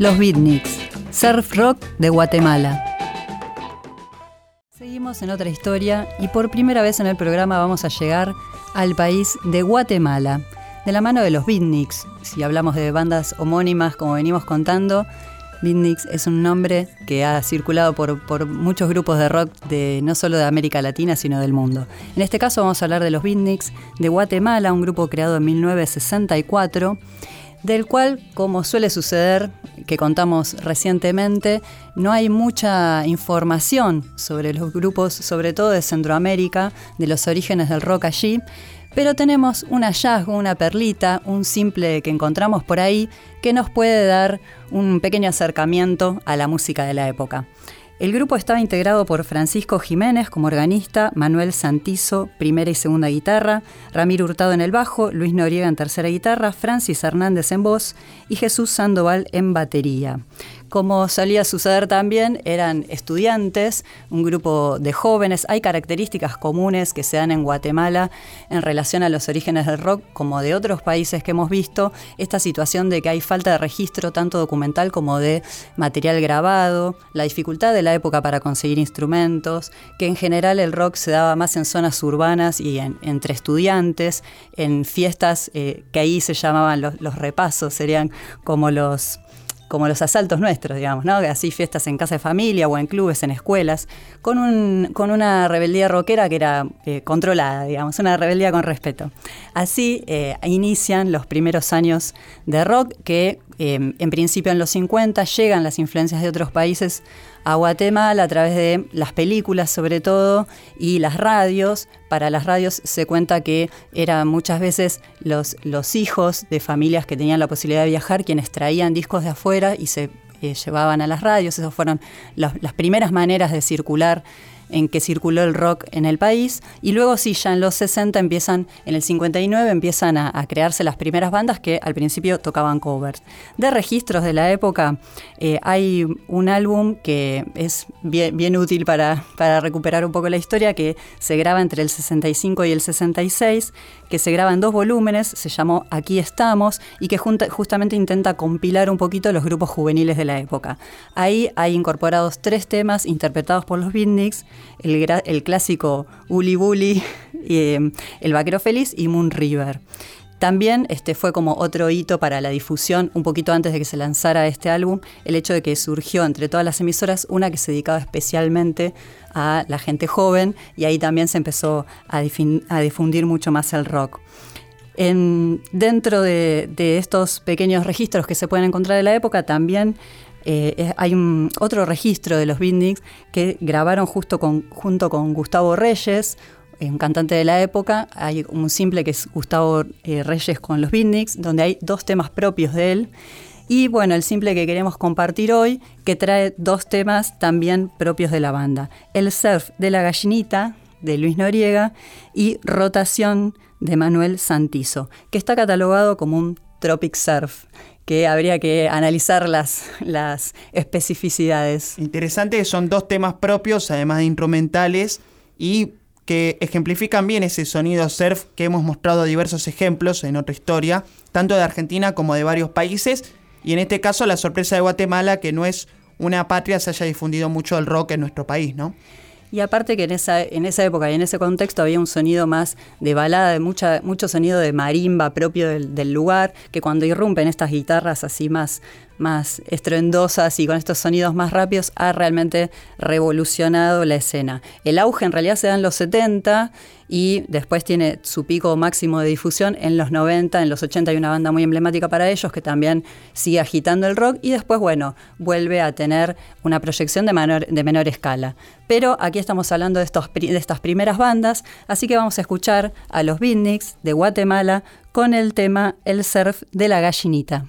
Los Beatniks, surf rock de Guatemala. Seguimos en otra historia y por primera vez en el programa vamos a llegar al país de Guatemala, de la mano de los Beatniks. Si hablamos de bandas homónimas, como venimos contando, Beatniks es un nombre que ha circulado por, por, muchos grupos de rock de no solo de América Latina, sino del mundo. En este caso vamos a hablar de los Beatniks de Guatemala, un grupo creado en 1964 del cual, como suele suceder, que contamos recientemente, no hay mucha información sobre los grupos, sobre todo de Centroamérica, de los orígenes del rock allí, pero tenemos un hallazgo, una perlita, un simple que encontramos por ahí, que nos puede dar un pequeño acercamiento a la música de la época. El grupo estaba integrado por Francisco Jiménez como organista, Manuel Santizo, primera y segunda guitarra, Ramiro Hurtado en el bajo, Luis Noriega en tercera guitarra, Francis Hernández en voz y Jesús Sandoval en batería. Como solía suceder también, eran estudiantes, un grupo de jóvenes. Hay características comunes que se dan en Guatemala en relación a los orígenes del rock, como de otros países que hemos visto. Esta situación de que hay falta de registro tanto documental como de material grabado, la dificultad de la época para conseguir instrumentos, que en general el rock se daba más en zonas urbanas y entre estudiantes, en fiestas eh, que ahí se llamaban los repasos, serían como los como los asaltos nuestros, digamos, ¿no? Así fiestas en casa de familia o en clubes, en escuelas, con, un, con una rebeldía rockera que era eh, controlada, digamos, una rebeldía con respeto. Así eh, inician los primeros años de rock que eh, en principio en los 50 llegan las influencias de otros países a Guatemala a través de las películas sobre todo y las radios. Para las radios se cuenta que eran muchas veces los, los hijos de familias que tenían la posibilidad de viajar quienes traían discos de afuera y se eh, llevaban a las radios. Esas fueron las primeras maneras de circular en que circuló el rock en el país. Y luego sí, ya en los 60 empiezan, en el 59 empiezan a, crearse las primeras bandas que al principio tocaban covers. De registros de la época eh, hay un álbum que es bien, útil para, recuperar un poco la historia, que se graba entre el 65 y el 66, que se graba en dos volúmenes, se llamó Aquí estamos, y que justamente intenta compilar un poquito los grupos juveniles de la época. Ahí hay incorporados tres temas interpretados por los Beatniks, el, clásico Uli Bully, eh, El Vaquero Feliz y Moon River. También este, fue como otro hito para la difusión, un poquito antes de que se lanzara este álbum, el hecho de que surgió entre todas las emisoras una que se dedicaba especialmente a la gente joven y ahí también se empezó a, difundir mucho más el rock. dentro de, estos pequeños registros que se pueden encontrar de la época, también eh, hay un, otro registro de los Beatniks que grabaron justo junto con Gustavo Reyes, un cantante de la época. Hay un simple que es Gustavo eh, Reyes con los Beatniks, donde hay dos temas propios de él. Y bueno, el simple que queremos compartir hoy, que trae dos temas también propios de la banda. El surf de la gallinita, de Luis Noriega, y Rotación de Manuel Santizo, que está catalogado como un tropic surf que habría que analizar las, las especificidades. Interesante, son dos temas propios, además de instrumentales, y que ejemplifican bien ese sonido surf que hemos mostrado diversos ejemplos en otra historia, tanto de Argentina como de varios países, y en este caso la sorpresa de Guatemala, que no es una patria, se haya difundido mucho el rock en nuestro país, ¿no? Y aparte que en esa, en esa época y en ese contexto había un sonido más de balada, de mucha, mucho sonido de marimba propio del, del lugar, que cuando irrumpen estas guitarras así más, más estruendosas y con estos sonidos más rápidos, ha realmente revolucionado la escena. El auge en realidad se da en los 70 y después tiene su pico máximo de difusión en los 90, en los 80 hay una banda muy emblemática para ellos que también sigue agitando el rock y después, bueno, vuelve a tener una proyección de menor, escala. Pero aquí estamos hablando de estas primeras bandas, así que vamos a escuchar a los Beatniks de Guatemala con el tema El surf de la gallinita.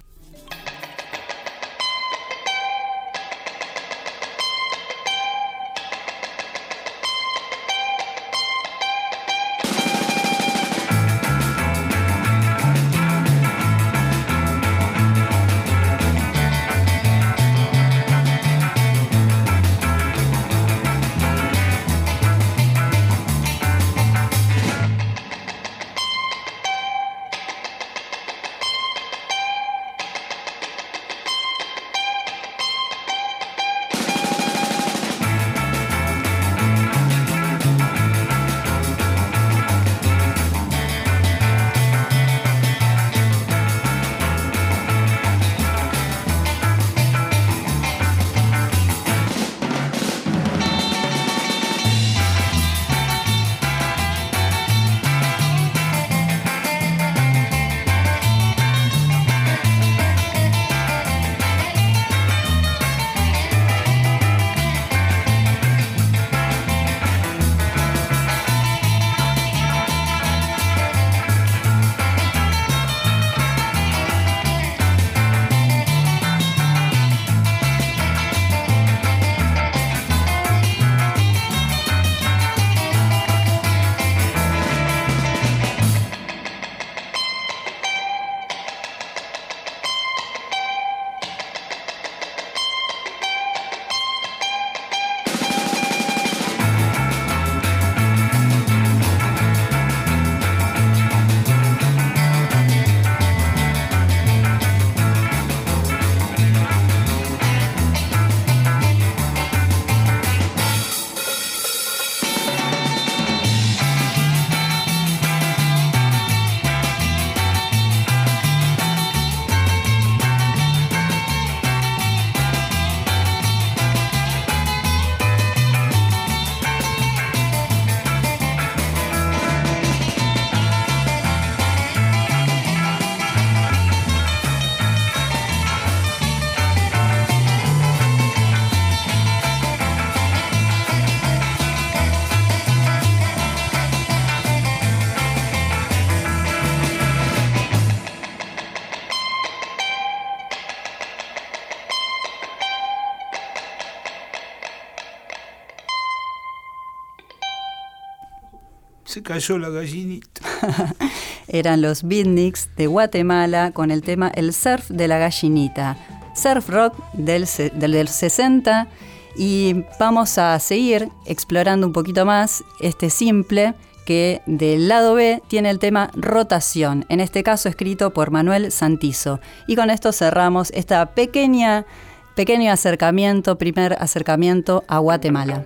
Se cayó la gallinita. Eran los beatniks de Guatemala con el tema El surf de la gallinita. Surf rock del, del, del 60 y vamos a seguir explorando un poquito más este simple que del lado B tiene el tema rotación, en este caso escrito por Manuel Santizo. Y con esto cerramos esta pequeña, pequeño acercamiento, primer acercamiento a Guatemala.